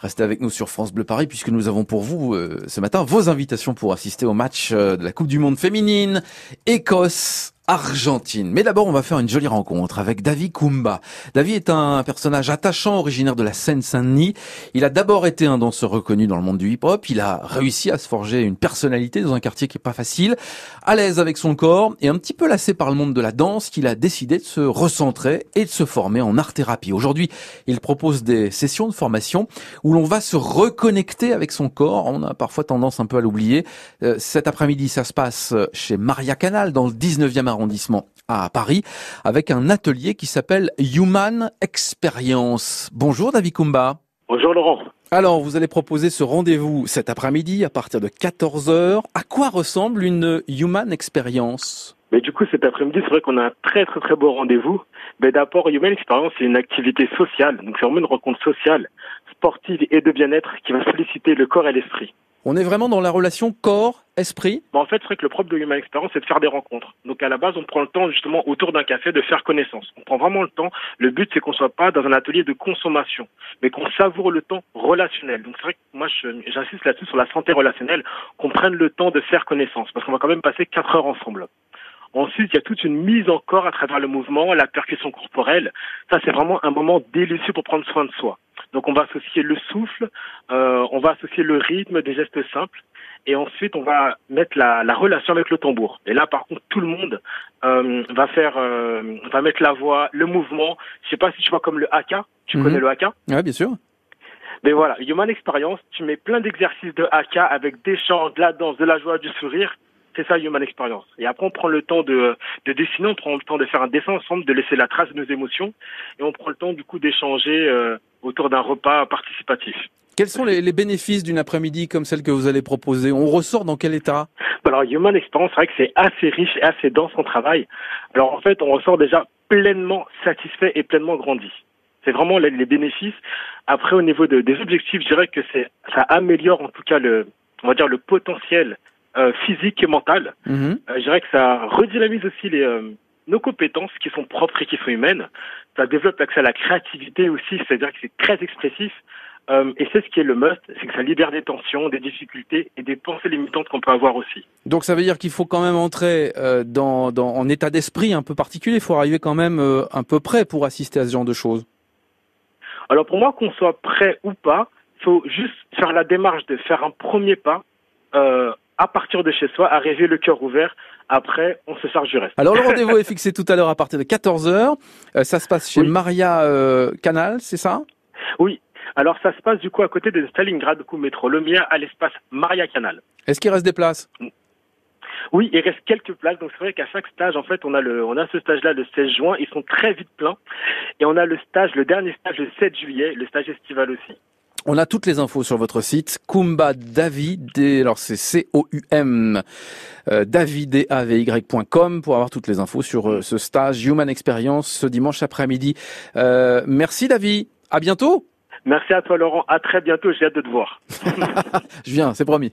Restez avec nous sur France Bleu Paris puisque nous avons pour vous euh, ce matin vos invitations pour assister au match euh, de la Coupe du Monde féminine Écosse Argentine. Mais d'abord, on va faire une jolie rencontre avec David Kumba. David est un personnage attachant, originaire de la Seine-Saint-Denis. Il a d'abord été un danseur reconnu dans le monde du hip-hop. Il a réussi à se forger une personnalité dans un quartier qui est pas facile. À l'aise avec son corps et un petit peu lassé par le monde de la danse, qu'il a décidé de se recentrer et de se former en art-thérapie. Aujourd'hui, il propose des sessions de formation où l'on va se reconnecter avec son corps. On a parfois tendance un peu à l'oublier. Euh, cet après-midi, ça se passe chez Maria Canal dans le 19e arrondissement à Paris avec un atelier qui s'appelle Human Experience. Bonjour David Kumba. Bonjour Laurent. Alors, vous allez proposer ce rendez-vous cet après-midi à partir de 14h. À quoi ressemble une Human Experience? Mais du coup, cet après-midi, c'est vrai qu'on a un très très très beau rendez-vous. Mais d'abord, Human Experience, c'est une activité sociale. Donc, c'est vraiment une rencontre sociale, sportive et de bien-être qui va solliciter le corps et l'esprit. On est vraiment dans la relation corps-esprit bah, En fait, c'est vrai que le propre de Human Experience, c'est de faire des rencontres. Donc à la base, on prend le temps justement autour d'un café de faire connaissance. On prend vraiment le temps. Le but, c'est qu'on soit pas dans un atelier de consommation, mais qu'on savoure le temps relationnel. Donc c'est vrai que moi, j'insiste là-dessus sur la santé relationnelle, qu'on prenne le temps de faire connaissance, parce qu'on va quand même passer quatre heures ensemble. Ensuite, il y a toute une mise en corps à travers le mouvement, la percussion corporelle. Ça, c'est vraiment un moment délicieux pour prendre soin de soi. Donc on va associer le souffle, euh, on va associer le rythme des gestes simples, et ensuite on va mettre la, la relation avec le tambour. Et là par contre tout le monde euh, va faire, euh, va mettre la voix, le mouvement. Je sais pas si tu vois comme le haka. Tu Mhm. connais le haka Oui, bien sûr. Mais voilà, Human Experience, tu mets plein d'exercices de haka avec des chants, de la danse, de la joie, du sourire. C'est ça Human Experience. Et après, on prend le temps de, de dessiner, on prend le temps de faire un dessin ensemble, de laisser la trace de nos émotions, et on prend le temps du coup d'échanger euh, autour d'un repas participatif. Quels sont les, les bénéfices d'une après-midi comme celle que vous allez proposer? On ressort dans quel état? Alors Human Experience, c'est vrai que c'est assez riche et assez dense en travail. Alors en fait, on ressort déjà pleinement satisfait et pleinement grandi. C'est vraiment les, les bénéfices. Après, au niveau de, des objectifs, je dirais que c'est ça améliore en tout cas le, on va dire le potentiel euh, physique et mental. Mhm. Euh, je dirais que ça redynamise aussi les, euh, nos compétences qui sont propres et qui sont humaines. Ça développe l'accès à la créativité aussi, c'est-à-dire que c'est très expressif. Euh, et c'est ce qui est le must, c'est que ça libère des tensions, des difficultés et des pensées limitantes qu'on peut avoir aussi. Donc ça veut dire qu'il faut quand même entrer euh, dans, dans en état d'esprit un peu particulier. Il faut arriver quand même euh, un peu prêt pour assister à ce genre de choses. Alors pour moi, qu'on soit prêt ou pas, il faut juste faire la démarche de faire un premier pas à partir de chez soi, arriver le cœur ouvert. Après, on se charge du reste. Alors le rendez-vous est fixé tout à l'heure à partir de 14h. Euh, ça se passe chez Oui. Maria euh, Canal, c'est ça? Oui. Alors ça se passe du coup à côté de Stalingrad, du coup métro Le mien à l'espace Maria Canal. Est-ce qu'il reste des places? Oui, il reste quelques places, donc c'est vrai qu'à chaque stage, en fait, on a le, on a ce stage-là le 16 juin, ils sont très vite pleins, et on a le stage, le dernier stage le 7 juillet, le stage estival aussi. On a toutes les infos sur votre site Kumba David, D- alors c'est C-O-U-M euh, davidavy.com pour avoir toutes les infos sur euh, ce stage Human Experience ce dimanche après-midi. Euh, merci David, à bientôt. Merci à toi Laurent, à très bientôt, j'ai hâte de te voir. Je viens, c'est promis.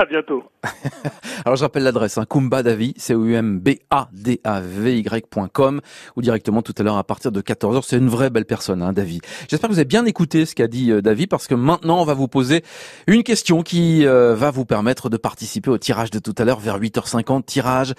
À bientôt. Alors je rappelle l'adresse, hein, Kumba Davi, c o u m b a d a v y.com ou directement tout à l'heure à partir de 14h. C'est une vraie belle personne, hein, Davi. J'espère que vous avez bien écouté ce qu'a dit euh, Davi parce que maintenant on va vous poser une question qui euh, va vous permettre de participer au tirage de tout à l'heure vers 8h50, tirage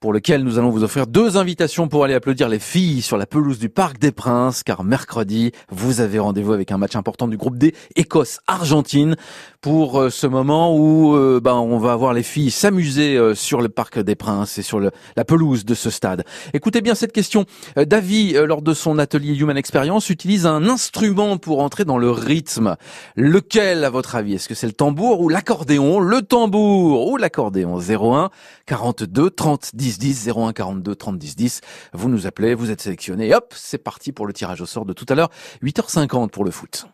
pour lequel nous allons vous offrir deux invitations pour aller applaudir les filles sur la pelouse du Parc des Princes, car mercredi, vous avez rendez-vous avec un match important du groupe D, Écosse-Argentine, pour euh, ce moment où euh, ben, on va voir les filles s'amuser euh, sur le Parc des Princes et sur le- la pelouse de ce stade. Écoutez bien cette question. Euh, euh, lors de son atelier Human Experience, utilise un instrument pour entrer dans le rythme. Lequel, à votre avis? Est-ce que c'est le tambour ou l'accordéon? Le tambour ou l'accordéon? 01 42 30 10 10 01 42 30 10 10. Vous nous appelez, vous êtes sélectionné. Hop, c'est parti pour le tirage au sort de tout à l'heure. 8h50 pour le foot.